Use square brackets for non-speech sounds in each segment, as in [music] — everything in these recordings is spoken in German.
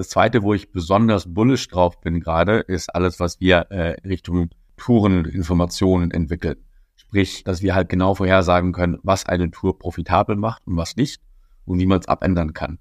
Das zweite, wo ich besonders bullish drauf bin gerade, ist alles, was wir äh, Richtung Toureninformationen entwickeln. Sprich, dass wir halt genau vorhersagen können, was eine Tour profitabel macht und was nicht und wie man es abändern kann.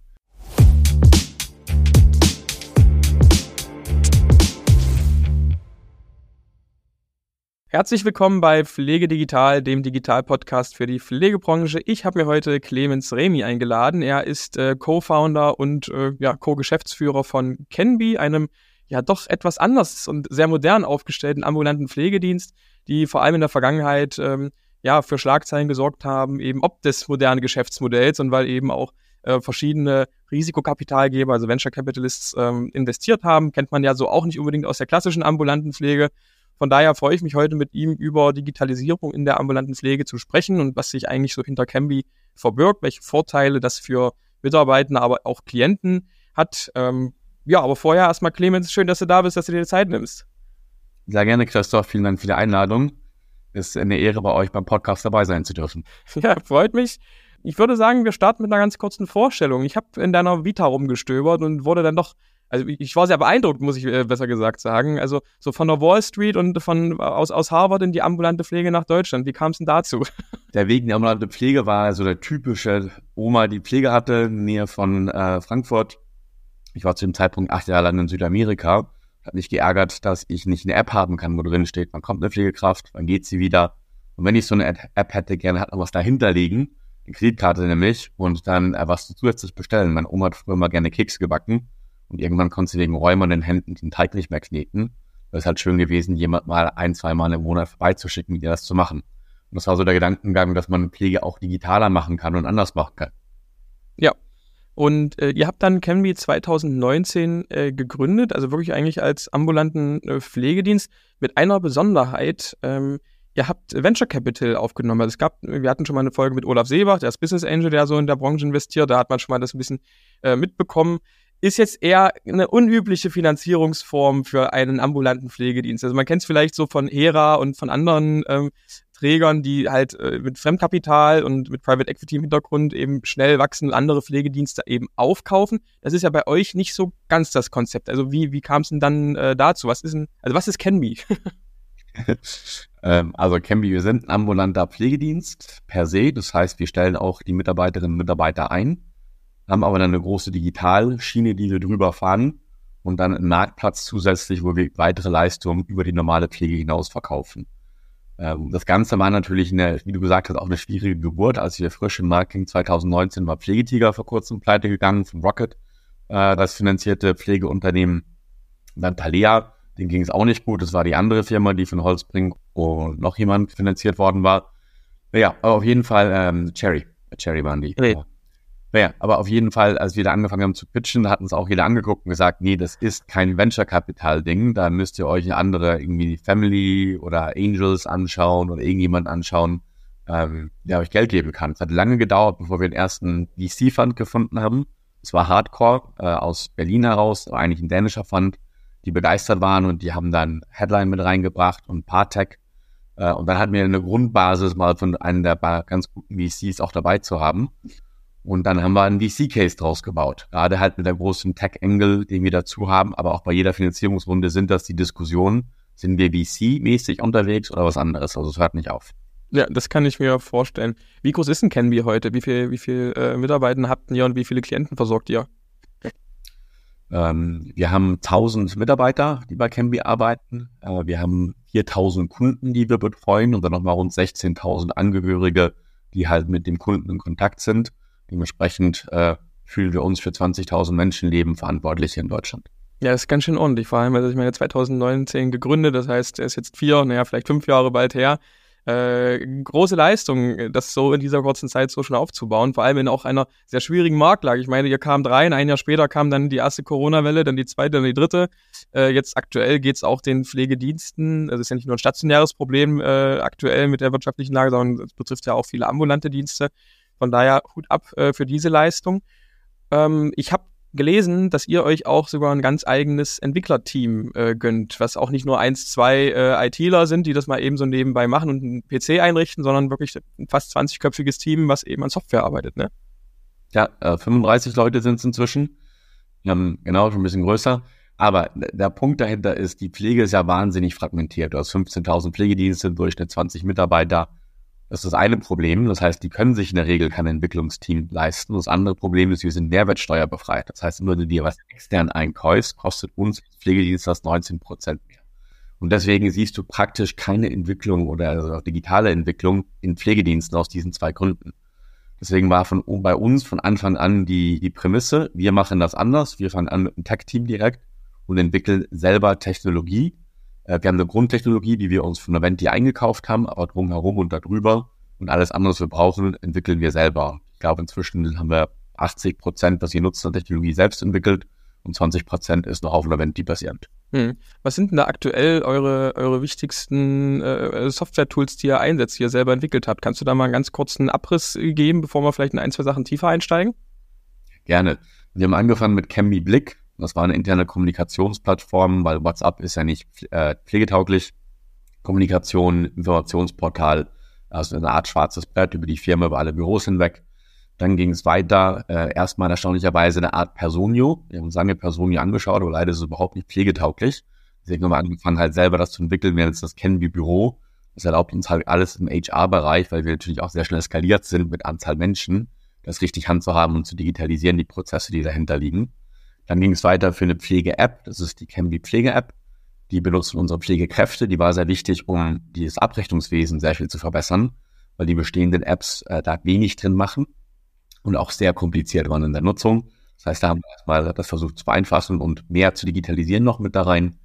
Herzlich willkommen bei Pflege Digital, dem Digital-Podcast für die Pflegebranche. Ich habe mir heute Clemens Remy eingeladen. Er ist äh, Co-Founder und äh, ja, Co-Geschäftsführer von Kenby, einem ja doch etwas anders und sehr modern aufgestellten ambulanten Pflegedienst, die vor allem in der Vergangenheit ähm, ja für Schlagzeilen gesorgt haben, eben ob des modernen Geschäftsmodells und weil eben auch äh, verschiedene Risikokapitalgeber, also Venture Capitalists, ähm, investiert haben. Kennt man ja so auch nicht unbedingt aus der klassischen ambulanten Pflege. Von daher freue ich mich heute mit ihm über Digitalisierung in der ambulanten Pflege zu sprechen und was sich eigentlich so hinter Cambi verbirgt, welche Vorteile das für Mitarbeiter, aber auch Klienten hat. Ähm, ja, aber vorher erstmal Clemens, schön, dass du da bist, dass du dir die Zeit nimmst. Sehr gerne, Christoph. Vielen Dank für die Einladung. Es ist eine Ehre, bei euch beim Podcast dabei sein zu dürfen. [laughs] Ja, freut mich. Ich würde sagen, wir starten mit einer ganz kurzen Vorstellung. Ich habe in deiner Vita rumgestöbert und wurde dann doch also ich war sehr beeindruckt, muss ich äh, besser gesagt sagen. Also so von der Wall Street und von aus, aus Harvard in die ambulante Pflege nach Deutschland. Wie kam es denn dazu? [laughs] Der Weg in die ambulante Pflege war so der typische Oma, die Pflege hatte, in der Nähe von äh, Frankfurt. Ich war zu dem Zeitpunkt acht Jahre lang in Südamerika. Hat mich geärgert, dass ich nicht eine App haben kann, wo drin steht, wann kommt eine Pflegekraft, wann geht sie wieder. Und wenn ich so eine App hätte, gerne hat noch was dahinter liegen, eine Kreditkarte nämlich, und dann äh, was zusätzlich bestellen. Meine Oma hat früher mal gerne Keks gebacken und irgendwann konntest du wegen Räumen in den Händen den Teig nicht mehr kneten. Das ist halt schön gewesen, jemand mal ein, zwei Mal im Monat vorbeizuschicken, mit dir das zu machen. Und das war so der Gedankengang, dass man Pflege auch digitaler machen kann und anders machen kann. Ja. Und äh, ihr habt dann Canby 2019 äh, gegründet, also wirklich eigentlich als ambulanten äh, Pflegedienst mit einer Besonderheit. Ähm, ihr habt Venture Capital aufgenommen. Also es gab, wir hatten schon mal eine Folge mit Olaf Seebach, der ist Business Angel, der so in der Branche investiert. Da hat man schon mal das ein bisschen äh, mitbekommen ist jetzt eher eine unübliche Finanzierungsform für einen ambulanten Pflegedienst. Also man kennt es vielleicht so von Hera und von anderen ähm, Trägern, die halt äh, mit Fremdkapital und mit Private Equity im Hintergrund eben schnell wachsen und andere Pflegedienste eben aufkaufen. Das ist ja bei euch nicht so ganz das Konzept. Also wie, wie kam es denn dann äh, dazu? Was ist denn, also was ist Canby? [laughs] ähm, also Canby, wir sind ein ambulanter Pflegedienst per se. Das heißt, wir stellen auch die Mitarbeiterinnen und Mitarbeiter ein haben aber dann eine große Digitalschiene, die wir drüber fahren und dann einen Marktplatz zusätzlich, wo wir weitere Leistungen über die normale Pflege hinaus verkaufen. Ähm, das Ganze war natürlich, eine, wie du gesagt hast, auch eine schwierige Geburt. Als wir frisch im Markt gingen, 2019 war Pflegetiger vor kurzem pleite gegangen von Rocket, äh, das finanzierte Pflegeunternehmen. Dann Talea, denen ging es auch nicht gut. Das war die andere Firma, die von Holzbrink und noch jemand finanziert worden war. Ja, aber auf jeden Fall ähm, Cherry. Cherry waren die. Nee. Naja, aber auf jeden Fall, als wir da angefangen haben zu pitchen, hat uns auch jeder angeguckt und gesagt, nee, das ist kein Venture Capital Ding, da müsst ihr euch eine andere irgendwie Family oder Angels anschauen oder irgendjemand anschauen, ähm, der euch Geld geben kann. Es hat lange gedauert, bevor wir den ersten VC-Fund gefunden haben. Es war Hardcore äh, aus Berlin heraus, eigentlich ein dänischer Fund, die begeistert waren und die haben dann Headline mit reingebracht und Partech. Äh, und dann hatten wir eine Grundbasis mal von einem der ganz guten VCs auch dabei zu haben. Und dann haben wir einen VC-Case draus gebaut. Gerade halt mit der großen Tech-Angle, den wir dazu haben. Aber auch bei jeder Finanzierungsrunde sind das die Diskussionen. Sind wir VC-mäßig unterwegs oder was anderes? Also es hört nicht auf. Ja, das kann ich mir vorstellen. Wie groß ist denn Canby heute? Wie viel, wie viel äh, Mitarbeiter habt ihr und wie viele Klienten versorgt ihr? Ähm, wir haben 1000 Mitarbeiter, die bei Canby arbeiten. Äh, wir haben 4000 Kunden, die wir betreuen und dann nochmal rund 16.000 Angehörige, die halt mit dem Kunden in Kontakt sind. Dementsprechend äh, fühlen wir uns für 20.000 Menschenleben verantwortlich hier in Deutschland. Ja, ist ganz schön ordentlich. Vor allem, also ich meine, 2019 gegründet, das heißt, er ist jetzt vier, naja, vielleicht fünf Jahre bald her. Äh, große Leistung, das so in dieser kurzen Zeit so schon aufzubauen, vor allem in auch einer sehr schwierigen Marktlage. Ich meine, ihr kamt rein, ein Jahr später kam dann die erste Corona-Welle, dann die zweite, dann die dritte. Äh, jetzt aktuell geht es auch den Pflegediensten, also es ist ja nicht nur ein stationäres Problem äh, aktuell mit der wirtschaftlichen Lage, sondern es betrifft ja auch viele ambulante Dienste. Von daher Hut ab äh, für diese Leistung. Ähm, ich habe gelesen, dass ihr euch auch sogar ein ganz eigenes Entwicklerteam äh, gönnt, was auch nicht nur eins, zwei äh, ITler sind, die das mal eben so nebenbei machen und einen PC einrichten, sondern wirklich ein fast 20-köpfiges Team, was eben an Software arbeitet, ne? Ja, äh, 35 Leute sind es inzwischen. Ähm, genau, schon ein bisschen größer. Aber der Punkt dahinter ist, die Pflege ist ja wahnsinnig fragmentiert. Du hast 15.000 Pflegedienste, im Durchschnitt 20 Mitarbeiter. Das ist das eine Problem. Das heißt, die können sich in der Regel kein Entwicklungsteam leisten. Das andere Problem ist, wir sind mehrwertsteuerbefreit. Das heißt, nur wenn du dir was extern einkaufst, kostet uns Pflegedienst das 19 Prozent mehr. Und deswegen siehst du praktisch keine Entwicklung oder also digitale Entwicklung in Pflegediensten aus diesen zwei Gründen. Deswegen war von bei uns von Anfang an die, die Prämisse, wir machen das anders. Wir fangen an mit einem Tech-Team direkt und entwickeln selber Technologie, wir haben eine Grundtechnologie, die wir uns von Aventi eingekauft haben, aber drumherum und darüber und alles andere, was wir brauchen, entwickeln wir selber. Ich glaube, inzwischen haben wir 80 Prozent, was wir nutzen, an Technologie selbst entwickelt und 20 Prozent ist noch auf Aventi basierend. Hm. Was sind denn da aktuell eure, eure wichtigsten äh, Software-Tools, die ihr einsetzt, die ihr selber entwickelt habt? Kannst du da mal einen ganz kurzen Abriss geben, bevor wir vielleicht in ein, zwei Sachen tiefer einsteigen? Gerne. Wir haben angefangen mit Chemie Blick. Das war eine interne Kommunikationsplattform, weil WhatsApp ist ja nicht äh, pflegetauglich. Kommunikation, Informationsportal, also eine Art schwarzes Brett über die Firma, über alle Büros hinweg. Dann ging es weiter, äh, erstmal erstaunlicherweise eine Art Personio. Wir haben uns lange Personio angeschaut, aber leider ist es überhaupt nicht pflegetauglich. Deswegen haben wir angefangen, halt selber das zu entwickeln. Wir jetzt das kennen wie Büro. Das erlaubt uns halt alles im HR-Bereich, weil wir natürlich auch sehr schnell skaliert sind mit Anzahl Menschen, das richtig handzuhaben und zu digitalisieren, die Prozesse, die dahinter liegen. Dann ging es weiter für eine Pflege-App. Das ist die Cambly Pflege-App. Die benutzen unsere Pflegekräfte. Die war sehr wichtig, um dieses Abrechnungswesen sehr viel zu verbessern, weil die bestehenden Apps äh, da wenig drin machen und auch sehr kompliziert waren in der Nutzung. Das heißt, da haben wir erstmal das versucht zu vereinfachen und mehr zu digitalisieren noch mit da rein.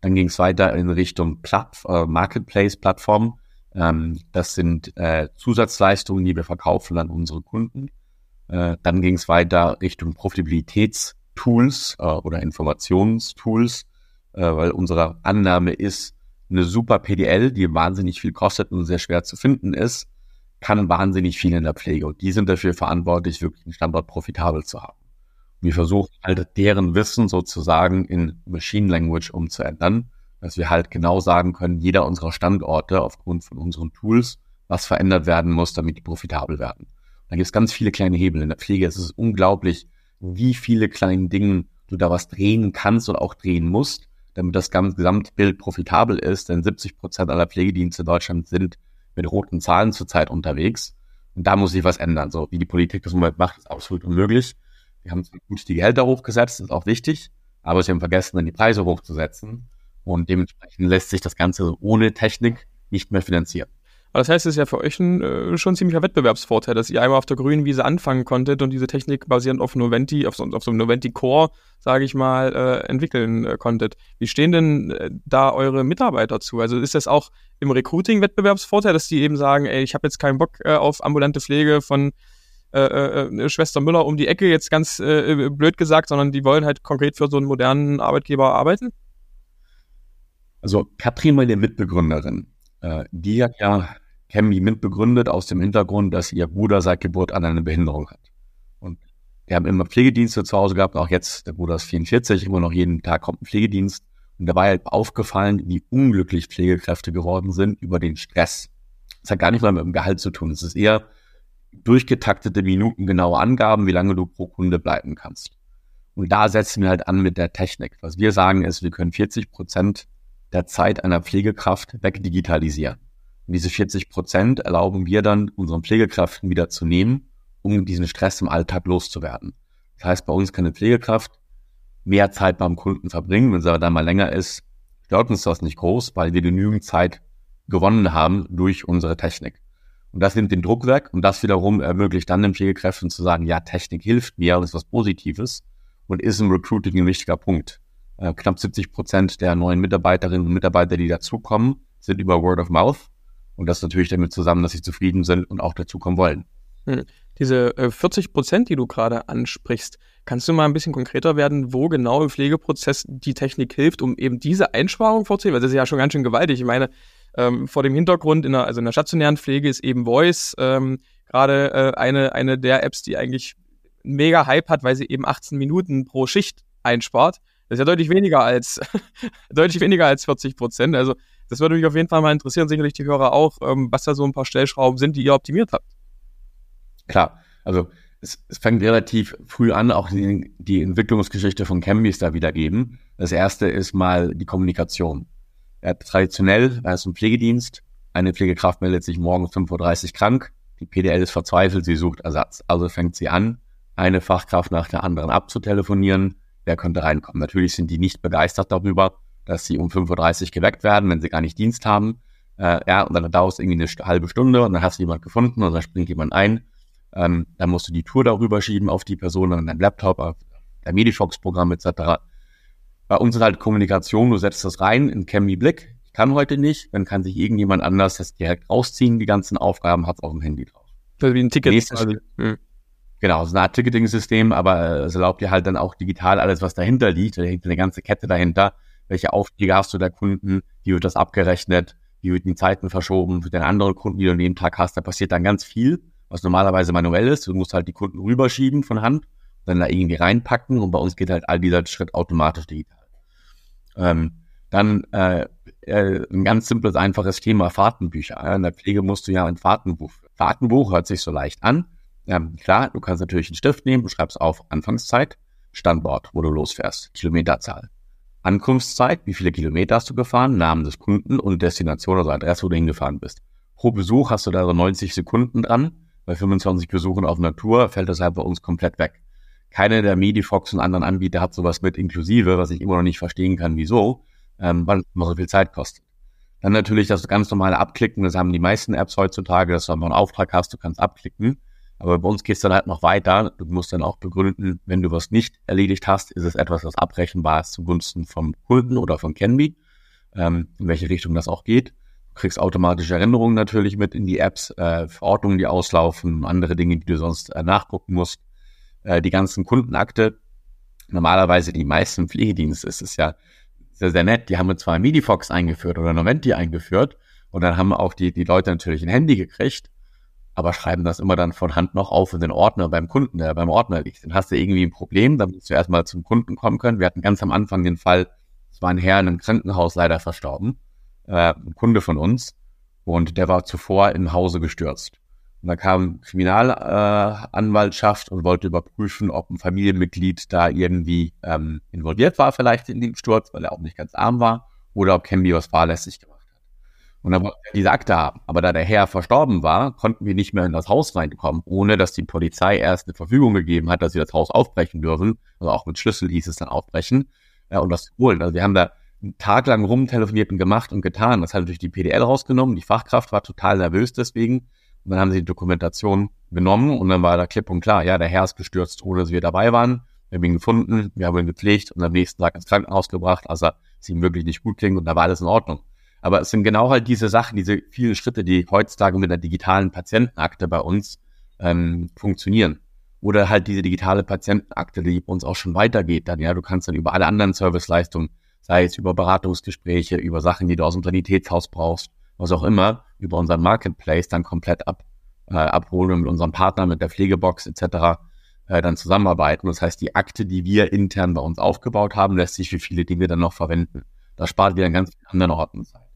Dann ging es weiter in Richtung Platt, äh, Marketplace-Plattform. Ähm, das sind äh, Zusatzleistungen, die wir verkaufen an unsere Kunden. Äh, dann ging es weiter Richtung Profitabilitäts- Tools äh, oder Informationstools, äh, weil unsere Annahme ist, eine super PDL, die wahnsinnig viel kostet und sehr schwer zu finden ist, kann wahnsinnig viel in der Pflege. Und die sind dafür verantwortlich, wirklich einen Standort profitabel zu haben. Wir versuchen halt deren Wissen sozusagen in Machine Language umzuändern, dass wir halt genau sagen können, jeder unserer Standorte aufgrund von unseren Tools, was verändert werden muss, damit die profitabel werden. Da gibt es ganz viele kleine Hebel. In der Pflege ist es unglaublich, wie viele kleine Dinge du da was drehen kannst und auch drehen musst, damit das Gesamtbild profitabel ist. Denn 70 Prozent aller Pflegedienste in Deutschland sind mit roten Zahlen zurzeit unterwegs. Und da muss sich was ändern. So wie die Politik das im Moment macht, ist absolut unmöglich. Wir haben gut die Gehälter hochgesetzt, ist auch wichtig, aber sie haben vergessen, dann die Preise hochzusetzen. Und dementsprechend lässt sich das Ganze ohne Technik nicht mehr finanzieren. Aber das heißt, es ist ja für euch ein, äh, schon ein ziemlicher Wettbewerbsvorteil, dass ihr einmal auf der grünen Wiese anfangen konntet und diese Technik basierend auf Noventi, auf so, auf so einem Noventi Core, sage ich mal, äh, entwickeln äh, konntet. Wie stehen denn äh, da eure Mitarbeiter zu? Also ist das auch im Recruiting Wettbewerbsvorteil, dass die eben sagen, ey, ich habe jetzt keinen Bock äh, auf ambulante Pflege von äh, Schwester Müller um die Ecke, jetzt ganz blöd gesagt, sondern die wollen halt konkret für so einen modernen Arbeitgeber arbeiten? Also Katrin, meine Mitbegründerin, äh, die hat ja Cammy mitbegründet aus dem Hintergrund, dass ihr Bruder seit Geburt an eine Behinderung hat. Und wir haben immer Pflegedienste zu Hause gehabt, auch jetzt, der Bruder ist 44, immer noch jeden Tag kommt ein Pflegedienst. Und da war halt aufgefallen, wie unglücklich Pflegekräfte geworden sind über den Stress. Das hat gar nicht mal mit dem Gehalt zu tun. Es ist eher durchgetaktete Minuten, genaue Angaben, wie lange du pro Kunde bleiben kannst. Und da setzen wir halt an mit der Technik. Was wir sagen ist, wir können 40 Prozent der Zeit einer Pflegekraft wegdigitalisieren. Und diese 40 Prozent erlauben wir dann unseren Pflegekräften wieder zu nehmen, um diesen Stress im Alltag loszuwerden. Das heißt, bei uns kann eine Pflegekraft mehr Zeit beim Kunden verbringen. Wenn aber dann mal länger ist, stört uns das nicht groß, weil wir genügend Zeit gewonnen haben durch unsere Technik. Und das nimmt den Druck weg und das wiederum ermöglicht dann den Pflegekräften zu sagen, ja, Technik hilft mir und ist was Positives und ist im Recruiting ein wichtiger Punkt. Äh, knapp 70 Prozent der neuen Mitarbeiterinnen und Mitarbeiter, die dazukommen, sind über Word of Mouth. Und das natürlich damit zusammen, dass sie zufrieden sind und auch dazukommen wollen. Hm. Diese äh, 40 Prozent, die du gerade ansprichst, kannst du mal ein bisschen konkreter werden, wo genau im Pflegeprozess die Technik hilft, um eben diese Einsparung vorzunehmen? Weil das ist ja schon ganz schön gewaltig. Ich meine, ähm, vor dem Hintergrund, in der, also in der stationären Pflege ist eben Voice ähm, gerade äh, eine, eine der Apps, die eigentlich mega Hype hat, weil sie eben 18 Minuten pro Schicht einspart. Das ist ja deutlich weniger als [laughs] deutlich weniger als 40 Prozent. Also das würde mich auf jeden Fall mal interessieren, sicherlich die Hörer auch, ähm, was da so ein paar Stellschrauben sind, die ihr optimiert habt. Klar, also es, es fängt relativ früh an, auch die, die Entwicklungsgeschichte von Cambys da wiedergeben. Das erste ist mal die Kommunikation. Ja, traditionell, er ist ein Pflegedienst, eine Pflegekraft meldet sich morgen 5.30 Uhr krank, die PDL ist verzweifelt, sie sucht Ersatz. Also fängt sie an, eine Fachkraft nach der anderen abzutelefonieren, wer könnte reinkommen. Natürlich sind die nicht begeistert darüber, dass sie um 5.30 Uhr geweckt werden, wenn sie gar nicht Dienst haben. Äh, ja, und dann dauert es irgendwie eine halbe Stunde und dann hast du jemand gefunden und dann springt jemand ein. Ähm, dann musst du die Tour darüber schieben auf die Person, dann dein Laptop, auf der Medifox-Programm etc. Bei uns ist halt Kommunikation, du setzt das rein in Cammy Blick. Ich kann heute nicht, dann kann sich irgendjemand anders das direkt rausziehen, die ganzen Aufgaben hat es auf dem Handy drauf. Also wie ein Ticket. Nächstes, hm. Genau, so eine Art Ticketing-System, aber äh, es erlaubt dir halt dann auch digital alles, was dahinter liegt. Da hängt eine ganze Kette dahinter. Welche Aufträge hast du der Kunden? Wie wird das abgerechnet? Wie wird die Zeiten verschoben? Für den anderen Kunden, die du an dem Tag hast, da passiert dann ganz viel, was normalerweise manuell ist. Du musst halt die Kunden rüberschieben von Hand, dann da irgendwie reinpacken und bei uns geht halt all dieser Schritt automatisch digital. Ähm, dann äh, äh, ein ganz simples, einfaches Thema Fahrtenbücher. In der Pflege musst du ja ein Fahrtenbuch. Fahrtenbuch hört sich so leicht an ähm, klar, du kannst natürlich einen Stift nehmen, du schreibst auf Anfangszeit, Standort, wo du losfährst, Kilometerzahl. Ankunftszeit, wie viele Kilometer hast du gefahren, Namen des Kunden und Destination, also Adresse, wo du hingefahren bist. Pro Besuch hast du da so 90 Sekunden dran. Bei 25 Besuchen auf Natur fällt das halt bei uns komplett weg. Keine der Medifox und anderen Anbieter hat sowas mit inklusive, was ich immer noch nicht verstehen kann, wieso, ähm, weil es immer so viel Zeit kostet. Dann natürlich das ganz normale Abklicken, das haben die meisten Apps heutzutage, dass du einfach einen Auftrag hast, du kannst abklicken. Aber bei uns gehst du dann halt noch weiter. Du musst dann auch begründen, wenn du was nicht erledigt hast, ist es etwas, was abrechenbar ist zugunsten vom Kunden oder von Canby, ähm, in welche Richtung das auch geht. Du kriegst automatische Erinnerungen natürlich mit in die Apps, äh, Verordnungen, die auslaufen, andere Dinge, die du sonst äh, nachgucken musst. Äh, die ganzen Kundenakte, normalerweise die meisten Pflegedienste, ist es ja sehr, sehr nett. Die haben zwar Medifox eingeführt oder Noventi eingeführt und dann haben auch die, die Leute natürlich ein Handy gekriegt aber schreiben das immer dann von Hand noch auf in den Ordner beim Kunden, der beim Ordner liegt. Dann hast du irgendwie ein Problem, dann musst du erstmal zum Kunden kommen können. Wir hatten ganz am Anfang den Fall, es war ein Herr in einem Krankenhaus leider verstorben, äh, ein Kunde von uns, und der war zuvor im Hause gestürzt. Und da kam Kriminalanwaltschaft äh, und wollte überprüfen, ob ein Familienmitglied da irgendwie ähm, involviert war, vielleicht in den Sturz, weil er auch nicht ganz arm war, oder ob Camby was fahrlässig gemacht und dann wollten wir diese Akte haben. Aber da der Herr verstorben war, konnten wir nicht mehr in das Haus reinkommen, ohne dass die Polizei erst eine Verfügung gegeben hat, dass sie das Haus aufbrechen dürfen. Also auch mit Schlüssel hieß es dann aufbrechen, äh, und das holen. Also wir haben da einen Tag lang rumtelefoniert und gemacht und getan. Das hat natürlich die PDL rausgenommen. Die Fachkraft war total nervös deswegen. Und dann haben sie die Dokumentation genommen und dann war da klipp und klar, ja, der Herr ist gestürzt, ohne dass wir dabei waren. Wir haben ihn gefunden, wir haben ihn gepflegt und am nächsten Tag ins Krankenhaus gebracht, als er es ihm wirklich nicht gut klingt und da war alles in Ordnung. Aber es sind genau halt diese Sachen, diese vielen Schritte, die heutzutage mit der digitalen Patientenakte bei uns ähm, funktionieren. Oder halt diese digitale Patientenakte, die bei uns auch schon weitergeht. Dann ja, du kannst dann über alle anderen Serviceleistungen, sei es über Beratungsgespräche, über Sachen, die du aus dem Sanitätshaus brauchst, was auch immer, über unseren Marketplace dann komplett ab, äh, abholen und mit unserem Partner, mit der Pflegebox etc. Äh, dann zusammenarbeiten. Das heißt, die Akte, die wir intern bei uns aufgebaut haben, lässt sich für viele Dinge dann noch verwenden. Das spart wieder an ganz vielen anderen Orten Zeit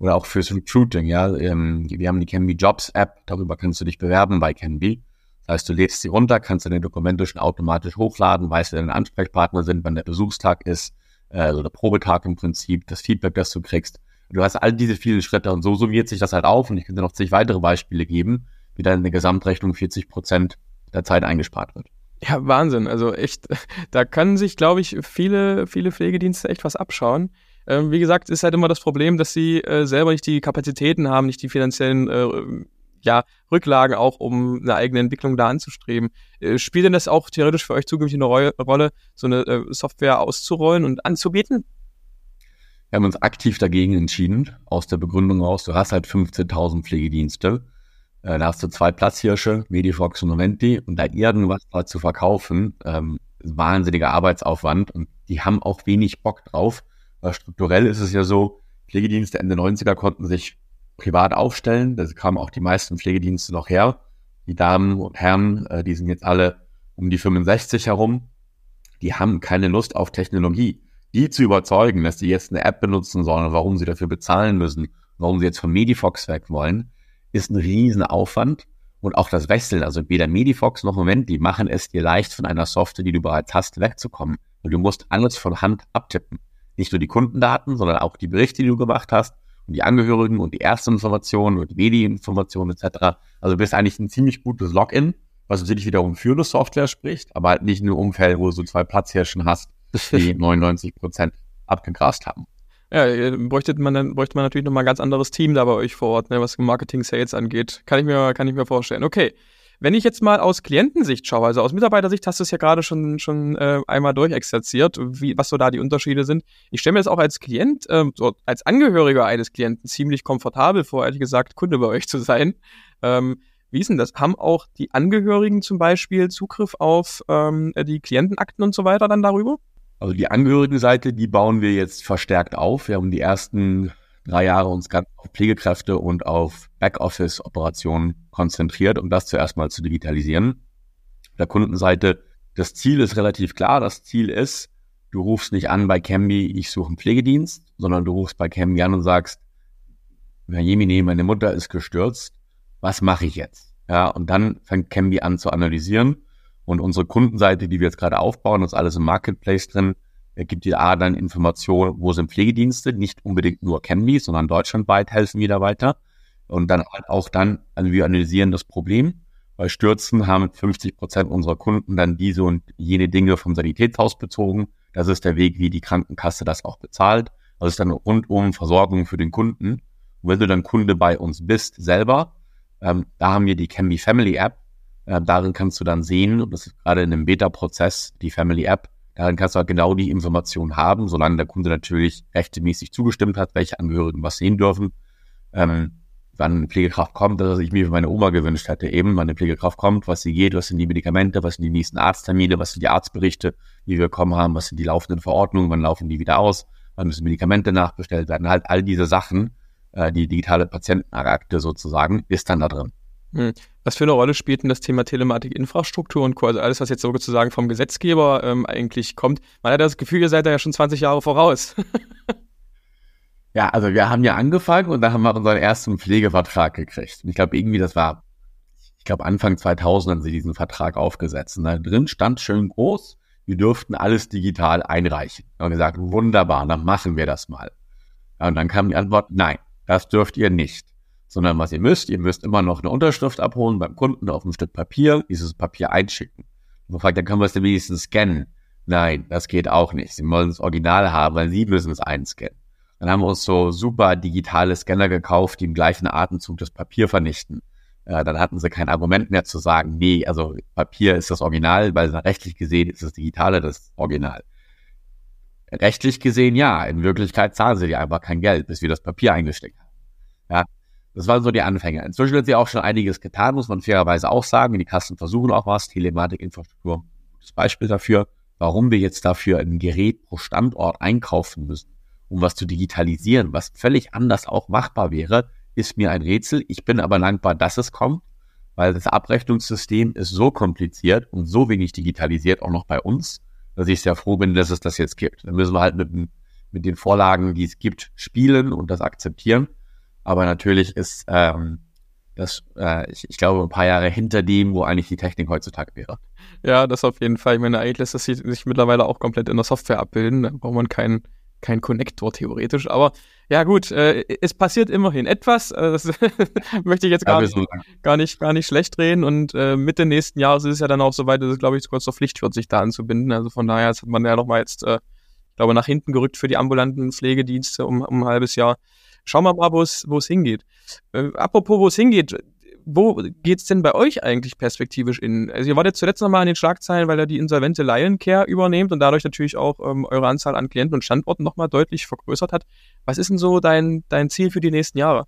oder auch fürs Recruiting, ja. Ähm, wir haben die Canby Jobs App, darüber kannst du dich bewerben bei Canby. Das heißt, du lädst sie runter, kannst deine Dokumente schon automatisch hochladen, weißt, wer deine Ansprechpartner sind, wann der Besuchstag ist, äh, also der Probetag im Prinzip, das Feedback, das du kriegst. Du hast all diese vielen Schritte und so summiert sich das halt auf und ich könnte noch zig weitere Beispiele geben, wie dann in der Gesamtrechnung 40 Prozent der Zeit eingespart wird. Ja, Wahnsinn. Also echt, [laughs] da können sich, glaube ich, viele, viele Pflegedienste echt was abschauen. Ähm, wie gesagt, ist halt immer das Problem, dass sie äh, selber nicht die Kapazitäten haben, nicht die finanziellen äh, ja, Rücklagen auch, um eine eigene Entwicklung da anzustreben. Äh, spielt denn das auch theoretisch für euch zukünftig eine Ro Rolle, so eine äh, Software auszurollen und anzubieten? Wir haben uns aktiv dagegen entschieden, aus der Begründung raus, du hast halt 15.000 Pflegedienste, äh, da hast du zwei Platzhirsche, Medifox und Noventi, und da irgendwas zu verkaufen, ähm, wahnsinniger Arbeitsaufwand und die haben auch wenig Bock drauf, strukturell ist es ja so, Pflegedienste Ende 90er konnten sich privat aufstellen. Da kamen auch die meisten Pflegedienste noch her. Die Damen und Herren, äh, die sind jetzt alle um die 65 herum. Die haben keine Lust auf Technologie. Die zu überzeugen, dass sie jetzt eine App benutzen sollen, warum sie dafür bezahlen müssen, warum sie jetzt von Medifox weg wollen, ist ein riesen Aufwand. Und auch das Wechseln, also weder Medifox noch Moment, die machen es dir leicht, von einer Software, die du bereits hast, wegzukommen. Und du musst alles von Hand abtippen. Nicht nur die Kundendaten, sondern auch die Berichte, die du gemacht hast und die Angehörigen und die Ärzteinformationen und die Medieninformationen etc. Also du bist eigentlich ein ziemlich gutes Login, was natürlich wiederum für eine Software spricht, aber halt nicht in einem Umfeld, wo du so zwei Platzhirschen hast, die [laughs] 99 Prozent abgegrast haben. Ja, bräuchte man dann bräuchte man natürlich nochmal ein ganz anderes Team da bei euch vor Ort, ne, was Marketing Sales angeht. Kann ich mir, kann ich mir vorstellen. Okay. Wenn ich jetzt mal aus Klientensicht schaue, also aus Mitarbeitersicht hast du es ja gerade schon, schon äh, einmal durchexerziert, wie, was so da die Unterschiede sind. Ich stelle mir das auch als Klient, äh, als Angehöriger eines Klienten ziemlich komfortabel vor, ehrlich gesagt, Kunde bei euch zu sein. Ähm, wie ist denn das? Haben auch die Angehörigen zum Beispiel Zugriff auf ähm, die Klientenakten und so weiter dann darüber? Also die Angehörigenseite, die bauen wir jetzt verstärkt auf. Wir haben die ersten drei Jahre uns ganz auf Pflegekräfte und auf Backoffice-Operationen konzentriert, um das zuerst mal zu digitalisieren. Auf der Kundenseite, das Ziel ist relativ klar. Das Ziel ist, du rufst nicht an bei Cambi, ich suche einen Pflegedienst, sondern du rufst bei Cambi an und sagst, Herr Jemine, meine Mutter ist gestürzt, was mache ich jetzt? Ja, und dann fängt Cambi an zu analysieren und unsere Kundenseite, die wir jetzt gerade aufbauen, ist alles im Marketplace drin, gibt dir A dann Informationen, wo sind Pflegedienste, nicht unbedingt nur Canby, sondern deutschlandweit helfen wir da weiter. Und dann halt auch dann, also wir analysieren das Problem. Bei Stürzen haben 50 Prozent unserer Kunden dann diese und jene Dinge vom Sanitätshaus bezogen. Das ist der Weg, wie die Krankenkasse das auch bezahlt. Also ist dann rundum Versorgung für den Kunden. Und wenn du dann Kunde bei uns bist selber, ähm, da haben wir die Canby Family App, äh, darin kannst du dann sehen, und das ist gerade in einem Beta-Prozess, die Family App, darin kannst du halt genau die Informationen haben, solange der Kunde natürlich rechtemäßig zugestimmt hat, welche Angehörigen was sehen dürfen. Ähm, wann eine Pflegekraft kommt, dass ich mir für meine Oma gewünscht hätte, eben, wann eine Pflegekraft kommt, was sie geht, was sind die Medikamente, was sind die nächsten Arzttermine, was sind die Arztberichte, die wir bekommen haben, was sind die laufenden Verordnungen, wann laufen die wieder aus, wann müssen Medikamente nachbestellt werden, halt all diese Sachen, äh, die digitale Patientenakte sozusagen, ist dann da drin. Hm. Was für eine Rolle spielt denn das Thema Telematik-Infrastruktur und Co., also alles, was jetzt sozusagen vom Gesetzgeber ähm, eigentlich kommt? Man hat das Gefühl, ihr seid da ja schon 20 Jahre voraus. [laughs] ja, also wir haben ja angefangen und da haben wir unseren ersten Pflegevertrag gekriegt. Und ich glaube, irgendwie, das war, ich glaube, Anfang 2000 haben sie diesen Vertrag aufgesetzt. Und da drin stand schön groß, wir dürften alles digital einreichen. Und gesagt, wunderbar, dann machen wir das mal. Und dann kam die Antwort, nein, das dürft ihr nicht sondern was ihr müsst, ihr müsst immer noch eine Unterschrift abholen beim Kunden auf ein Stück Papier, dieses Papier einschicken. Und man fragt, dann können wir es denn wenigstens scannen. Nein, das geht auch nicht. Sie wollen das Original haben, weil sie müssen es einscannen. Dann haben wir uns so super digitale Scanner gekauft, die im gleichen Atemzug das Papier vernichten. Äh, dann hatten sie kein Argument mehr zu sagen, nee, also Papier ist das Original, weil rechtlich gesehen ist das Digitale das Original. Rechtlich gesehen ja, in Wirklichkeit zahlen sie dir einfach kein Geld, bis wir das Papier eingesteckt haben. Ja, das waren so die Anfänge. Inzwischen hat sie auch schon einiges getan, muss man fairerweise auch sagen. Die Kassen versuchen auch was. Telematikinfrastruktur, das Beispiel dafür, warum wir jetzt dafür ein Gerät pro Standort einkaufen müssen, um was zu digitalisieren, was völlig anders auch machbar wäre, ist mir ein Rätsel. Ich bin aber dankbar, dass es kommt, weil das Abrechnungssystem ist so kompliziert und so wenig digitalisiert, auch noch bei uns, dass ich sehr froh bin, dass es das jetzt gibt. Dann müssen wir halt mit, mit den Vorlagen, die es gibt, spielen und das akzeptieren. Aber natürlich ist ähm, das, äh, ich, ich glaube, ein paar Jahre hinter dem, wo eigentlich die Technik heutzutage wäre. Ja, das auf jeden Fall. Ich meine, eigentlich lässt das sich mittlerweile auch komplett in der Software abbilden. Da braucht man keinen kein Konnektor theoretisch. Aber ja gut, äh, es passiert immerhin etwas. Äh, das [laughs] möchte ich jetzt gar, nicht, gar, nicht, gar nicht schlecht reden. Und äh, Mitte nächsten Jahres ist es ja dann auch soweit, dass es, glaube ich, sogar zur Pflicht wird, sich da anzubinden. Also von daher hat man ja nochmal jetzt, äh, glaube, nach hinten gerückt für die ambulanten Pflegedienste um, um ein halbes Jahr. Schauen wir mal, wo es, es hingeht. Äh, apropos, wo es hingeht, wo geht's denn bei euch eigentlich perspektivisch in? Also ihr wart jetzt zuletzt nochmal an den Schlagzeilen, weil er die insolvente Lion Care übernehmt und dadurch natürlich auch ähm, eure Anzahl an Klienten und Standorten nochmal deutlich vergrößert hat. Was ist denn so dein, dein Ziel für die nächsten Jahre?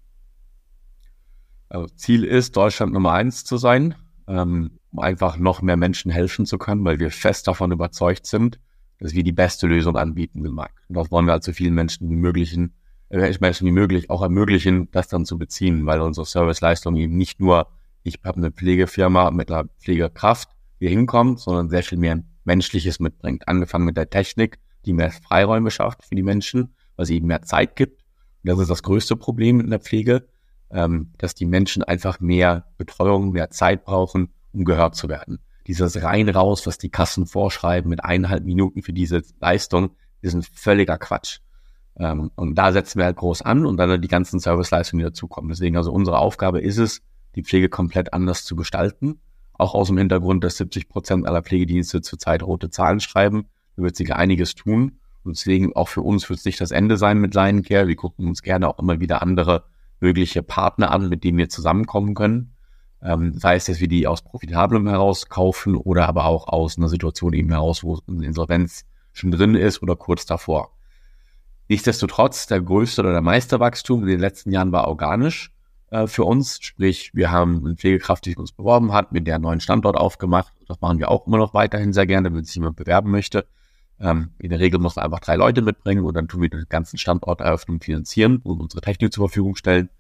Also Ziel ist, Deutschland Nummer eins zu sein, ähm, um einfach noch mehr Menschen helfen zu können, weil wir fest davon überzeugt sind, dass wir die beste Lösung anbieten im Markt. Und das wollen wir halt so vielen Menschen wie möglich äh, Menschen wie möglich auch ermöglichen, das dann zu beziehen, weil unsere Serviceleistung eben nicht nur, ich habe eine Pflegefirma mit einer Pflegekraft, hier hinkommt, sondern sehr viel mehr Menschliches mitbringt. Angefangen mit der Technik, die mehr Freiräume schafft für die Menschen, weil sie eben mehr Zeit gibt. Und das ist das größte Problem in der Pflege. ähm, dass die Menschen einfach mehr Betreuung, mehr Zeit brauchen, um gehört zu werden. Dieses rein raus, was die Kassen vorschreiben mit eineinhalb Minuten für diese Leistung, ist ein völliger Quatsch. Ähm, und da setzen wir halt groß an und dann die ganzen Serviceleistungen, die dazukommen. Deswegen also unsere Aufgabe ist es, die Pflege komplett anders zu gestalten. Auch aus dem Hintergrund, dass 70 Prozent aller Pflegedienste zurzeit rote Zahlen schreiben. Da wird sich einiges tun. Und deswegen auch für uns wird es nicht das Ende sein mit Lion Care. Wir gucken uns gerne auch immer wieder andere mögliche Partner an, mit denen wir zusammenkommen können. Ähm, sei es, dass wir die aus Profitablem heraus kaufen oder aber auch aus einer Situation eben heraus, wo eine Insolvenz schon drin ist oder kurz davor. Nichtsdestotrotz, der größte oder der meiste Wachstum in den letzten Jahren war organisch äh, für uns. Sprich, wir haben eine Pflegekraft, die uns beworben hat, mit der einen neuen Standort aufgemacht. Das machen wir auch immer noch weiterhin sehr gerne, wenn sich jemand bewerben möchte. Ähm, in der Regel muss man einfach drei Leute mitbringen und dann tun wir den ganzen Standorteröffnung finanzieren und unsere Technik zur Verfügung stellen.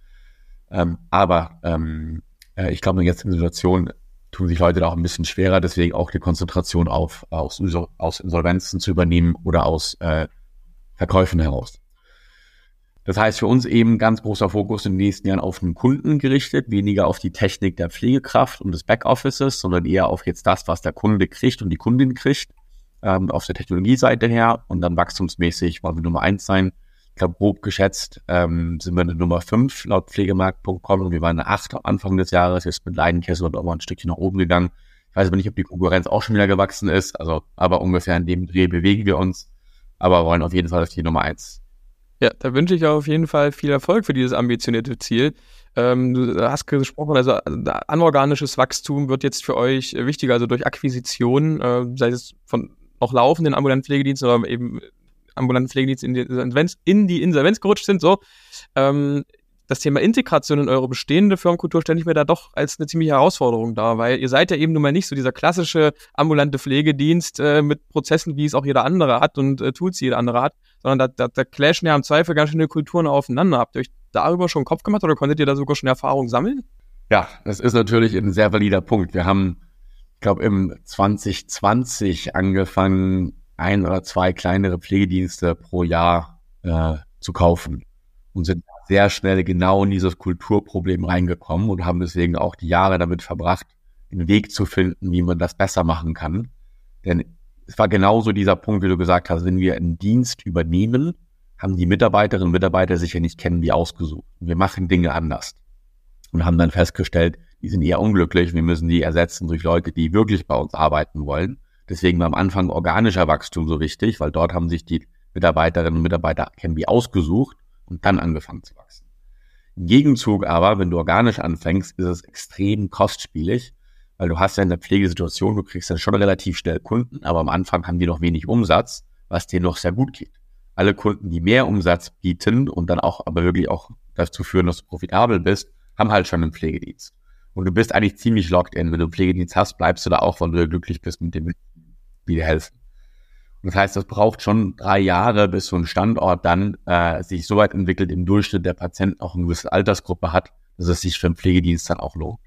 Ähm, aber ähm, äh, ich glaube, in der jetzigen Situation tun sich Leute da auch ein bisschen schwerer, deswegen auch die Konzentration auf aus, aus Insolvenzen zu übernehmen oder aus äh, Verkäufen heraus. Das heißt für uns eben ganz großer Fokus in den nächsten Jahren auf den Kunden gerichtet, weniger auf die Technik der Pflegekraft und des Backoffices, sondern eher auf jetzt das, was der Kunde kriegt und die Kundin kriegt, ähm, auf der Technologieseite her und dann wachstumsmäßig wollen wir Nummer eins sein. Ich glaube, grob geschätzt ähm, sind wir eine Nummer fünf laut Pflegemarkt.com und wir waren eine acht am Anfang des Jahres, jetzt mit Leidenkessel und auch mal ein Stückchen nach oben gegangen. Ich weiß aber nicht, ob die Konkurrenz auch schon wieder gewachsen ist, also aber ungefähr in dem Dreh bewegen wir uns, aber wollen auf jeden Fall auf die Nummer eins ja, da wünsche ich auf jeden Fall viel Erfolg für dieses ambitionierte Ziel. Ähm, du hast gesprochen, also anorganisches Wachstum wird jetzt für euch wichtiger, also durch Akquisition, äh, sei es von noch laufenden ambulanten Pflegediensten oder eben ambulanten Pflegediensten in die Insolvenz, in die Insolvenz gerutscht sind, so. Ähm, das Thema Integration in eure bestehende Firmenkultur stelle ich mir da doch als eine ziemliche Herausforderung dar, weil ihr seid ja eben nun mal nicht so dieser klassische ambulante Pflegedienst äh, mit Prozessen, wie es auch jeder andere hat und äh, Tools, die jeder andere hat, sondern da, da, da clashen ja im Zweifel ganz schöne Kulturen aufeinander. Habt ihr euch darüber schon Kopf gemacht oder konntet ihr da sogar schon Erfahrung sammeln? Ja, das ist natürlich ein sehr valider Punkt. Wir haben, ich glaube, im 2020 angefangen, ein oder zwei kleinere Pflegedienste pro Jahr äh, zu kaufen und sind sehr schnell genau in dieses Kulturproblem reingekommen und haben deswegen auch die Jahre damit verbracht, einen Weg zu finden, wie man das besser machen kann. Denn es war genauso dieser Punkt, wie du gesagt hast, wenn wir einen Dienst übernehmen, haben die Mitarbeiterinnen und Mitarbeiter sich ja nicht kennen wie ausgesucht. Wir machen Dinge anders. Und haben dann festgestellt, die sind eher unglücklich, wir müssen die ersetzen durch Leute, die wirklich bei uns arbeiten wollen. Deswegen war am Anfang organischer Wachstum so wichtig, weil dort haben sich die Mitarbeiterinnen und Mitarbeiter wie ausgesucht und dann angefangen zu wachsen. Im Gegenzug aber, wenn du organisch anfängst, ist es extrem kostspielig, weil du hast ja in der Pflegesituation, du kriegst dann schon relativ schnell Kunden, aber am Anfang haben die noch wenig Umsatz, was denen noch sehr gut geht. Alle Kunden, die mehr Umsatz bieten und dann auch aber wirklich auch dazu führen, dass du profitabel bist, haben halt schon einen Pflegedienst. Und du bist eigentlich ziemlich locked in. Wenn du einen Pflegedienst hast, bleibst du da auch, weil du glücklich bist mit dem, die dir helfen. Das heißt, das braucht schon drei Jahre, bis so ein Standort dann äh, sich so weit entwickelt, im Durchschnitt der Patient auch eine gewisse Altersgruppe hat, dass es sich für einen Pflegedienst dann auch lohnt.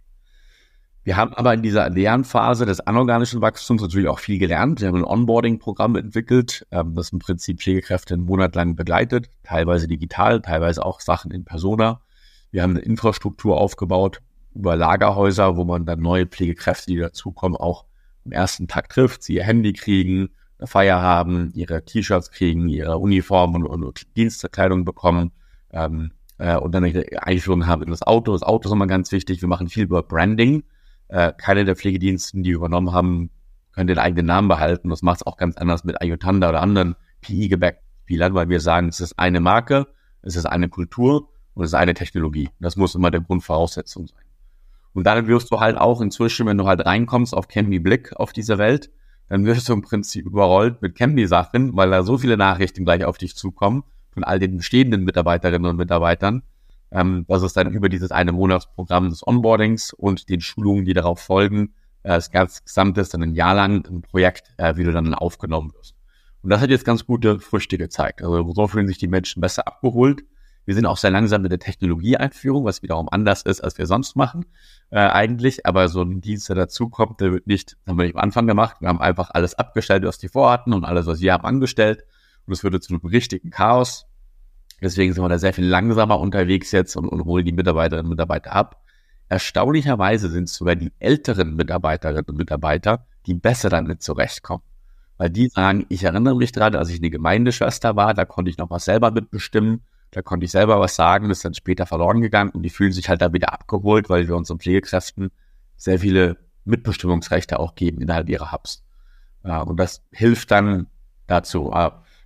Wir haben aber in dieser Lernphase des anorganischen Wachstums natürlich auch viel gelernt. Wir haben ein Onboarding-Programm entwickelt, ähm, das im Prinzip Pflegekräfte einen Monat lang begleitet, teilweise digital, teilweise auch Sachen in Persona. Wir haben eine Infrastruktur aufgebaut über Lagerhäuser, wo man dann neue Pflegekräfte, die dazukommen, auch am ersten Tag trifft, sie ihr Handy kriegen, eine Feier haben, ihre T-Shirts kriegen, ihre Uniform und, und Dienstkleidung bekommen ähm, äh, und dann eine Einführung haben in das Auto. Das Auto ist immer ganz wichtig. Wir machen viel über Branding. Äh, keine der Pflegediensten, die übernommen haben, können den eigenen Namen behalten. Das macht es auch ganz anders mit Ayutanda oder anderen PI-Gebäck-Spielern, weil wir sagen, es ist eine Marke, es ist eine Kultur und es ist eine Technologie. Das muss immer der Grundvoraussetzung sein. Und dann wirst du halt auch inzwischen, wenn du halt reinkommst auf Candy Blick auf diese Welt, dann wirst du im Prinzip überrollt mit Candy-Sachen, weil da so viele Nachrichten gleich auf dich zukommen von all den bestehenden Mitarbeiterinnen und Mitarbeitern, ähm, dass es dann über dieses eine Monatsprogramm des Onboardings und den Schulungen, die darauf folgen, äh, das ganze Gesamte ist dann ein Jahr lang ein Projekt, äh, wie du dann aufgenommen wirst. Und das hat jetzt ganz gute Früchte gezeigt. Also so fühlen sich die Menschen besser abgeholt. Wir sind auch sehr langsam mit der Technologieeinführung, was wiederum anders ist, als wir sonst machen äh, eigentlich. Aber so ein Dienst, der dazukommt, der wird nicht, haben wir nicht am Anfang gemacht. Wir haben einfach alles abgestellt, was die vorhatten und alles, was wir haben, angestellt. Und es würde zu einem richtigen Chaos. Deswegen sind wir da sehr viel langsamer unterwegs jetzt und, und holen die Mitarbeiterinnen und Mitarbeiter ab. Erstaunlicherweise sind es sogar die älteren Mitarbeiterinnen und Mitarbeiter, die besser damit zurechtkommen. Weil die sagen, ich erinnere mich dran, als ich eine Gemeindeschwester war, da konnte ich noch was selber mitbestimmen, da konnte ich selber was sagen, das ist dann später verloren gegangen und die fühlen sich halt da wieder abgeholt, weil wir unseren Pflegekräften sehr viele Mitbestimmungsrechte auch geben innerhalb ihrer Hubs. Ja, und das hilft dann dazu.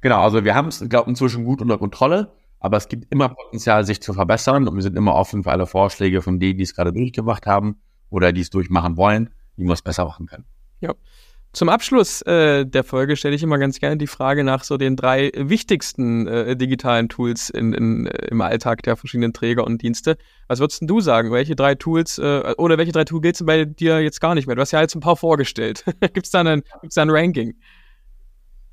Genau, also wir haben es, glaube ich, inzwischen gut unter Kontrolle. Aber es gibt immer Potenzial, sich zu verbessern und wir sind immer offen für alle Vorschläge von denen, die es gerade durchgemacht haben oder die es durchmachen wollen, wie man es besser machen kann. Ja. Zum Abschluss äh, der Folge stelle ich immer ganz gerne die Frage nach so den drei wichtigsten äh, digitalen Tools in, in, äh, im Alltag der verschiedenen Träger und Dienste. Was würdest du sagen? Welche drei Tools äh, oder welche drei Tools gilt es bei dir jetzt gar nicht mehr? Du hast ja jetzt ein paar vorgestellt. [laughs] Gibt es da, da ein Ranking?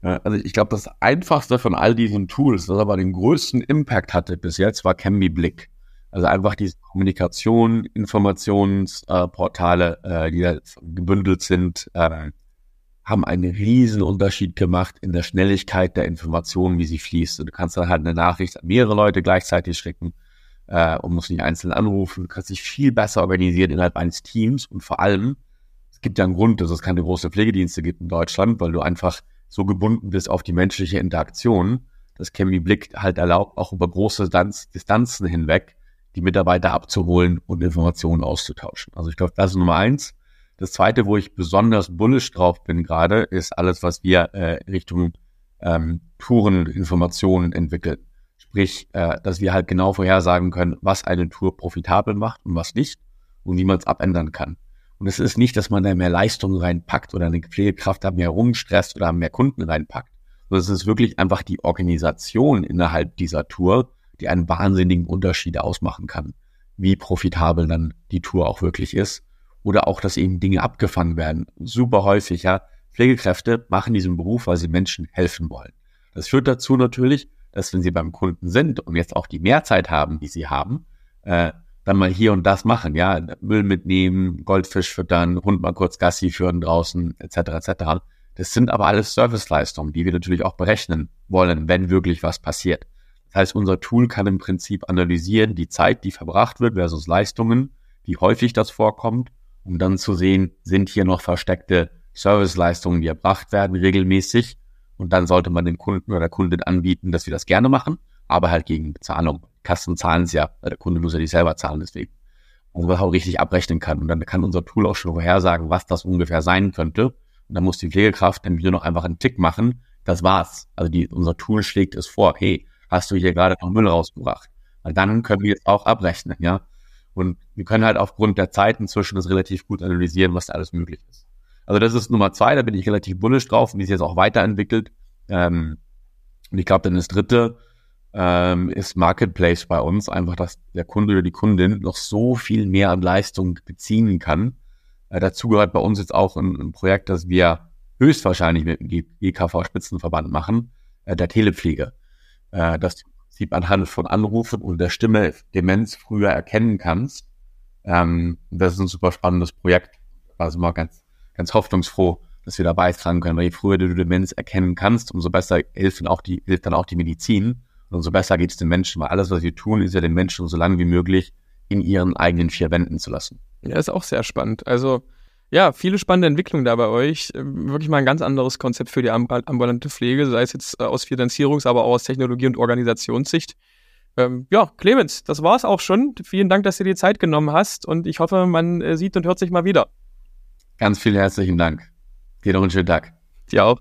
Also ich glaube, das einfachste von all diesen Tools, das aber den größten Impact hatte bis jetzt, war Cambly Blick. Also einfach diese Kommunikation, Informationsportale, äh, die da gebündelt sind, äh, haben einen riesen Unterschied gemacht in der Schnelligkeit der Informationen, wie sie fließt. Und du kannst dann halt eine Nachricht an mehrere Leute gleichzeitig schicken äh, und musst nicht einzeln anrufen. Du kannst dich viel besser organisieren innerhalb eines Teams und vor allem, es gibt ja einen Grund, dass es keine große Pflegedienste gibt in Deutschland, weil du einfach so gebunden bist auf die menschliche Interaktion, dass Chemie Blick halt erlaubt, auch über große Distanzen hinweg die Mitarbeiter abzuholen und Informationen auszutauschen. Also ich glaube, das ist Nummer eins. Das zweite, wo ich besonders bullisch drauf bin gerade, ist alles, was wir äh, Richtung ähm, Toureninformationen entwickeln. Sprich, äh, dass wir halt genau vorhersagen können, was eine Tour profitabel macht und was nicht und wie man es abändern kann. Und es ist nicht, dass man da mehr Leistung reinpackt oder eine Pflegekraft da mehr rumstresst oder mehr Kunden reinpackt, sondern es ist wirklich einfach die Organisation innerhalb dieser Tour, die einen wahnsinnigen Unterschied ausmachen kann, wie profitabel dann die Tour auch wirklich ist oder auch, dass eben Dinge abgefangen werden. Super häufig, ja. Pflegekräfte machen diesen Beruf, weil sie Menschen helfen wollen. Das führt dazu natürlich, dass wenn sie beim Kunden sind und jetzt auch die Mehrzeit haben, die sie haben, äh, dann mal hier und das machen, ja, Müll mitnehmen, Goldfisch füttern, Hund mal kurz Gassi führen draußen, etc. etc. Das sind aber alles Serviceleistungen, die wir natürlich auch berechnen wollen, wenn wirklich was passiert. Das heißt, unser Tool kann im Prinzip analysieren die Zeit, die verbracht wird versus Leistungen, wie häufig das vorkommt, um dann zu sehen, sind hier noch versteckte Serviceleistungen, die erbracht werden regelmäßig. Und dann sollte man dem Kunden oder der Kundin anbieten, dass wir das gerne machen, aber halt gegen Bezahlung. Kassen zahlen es ja, der Kunde muss ja nicht selber zahlen, deswegen. Also was auch richtig abrechnen kann. Und dann kann unser Tool auch schon vorhersagen, was das ungefähr sein könnte. Und dann muss die Pflegekraft dann wieder noch einfach einen Tick machen. Das war's. Also die, unser Tool schlägt es vor. Hey, hast du hier gerade noch Müll rausgebracht? Weil dann können wir es auch abrechnen, ja. Und wir können halt aufgrund der Zeit inzwischen das relativ gut analysieren, was da alles möglich ist. Also das ist Nummer zwei, da bin ich relativ bullisch drauf und die jetzt auch weiterentwickelt. Ähm, und ich glaube, dann das dritte, ähm, ist Marketplace bei uns einfach, dass der Kunde oder die Kundin noch so viel mehr an Leistung beziehen kann. Äh, dazu gehört bei uns jetzt auch ein, ein Projekt, das wir höchstwahrscheinlich mit dem GKV-Spitzenverband machen, äh, der Telepflege. Äh, dass du im Prinzip anhand von Anrufen und der Stimme Demenz früher erkennen kannst. Ähm, das ist ein super spannendes Projekt. Also mal ganz, ganz hoffnungsfroh, dass wir da beitragen können, weil je früher du Demenz erkennen kannst, umso besser hilft dann auch die, hilft dann auch die Medizin und umso besser geht es den Menschen, weil alles, was wir tun, ist ja den Menschen so lange wie möglich in ihren eigenen vier Wänden zu lassen. Ja, ist auch sehr spannend. Also ja, viele spannende Entwicklungen da bei euch. Ähm, wirklich mal ein ganz anderes Konzept für die ambulante Pflege, sei es jetzt äh, aus Finanzierungs-, aber auch aus Technologie- und Organisationssicht. Ähm, ja, Clemens, das war's auch schon. Vielen Dank, dass du dir Zeit genommen hast und ich hoffe, man äh, sieht und hört sich mal wieder. Ganz vielen herzlichen Dank. Dir noch einen schönen Tag. Dir auch.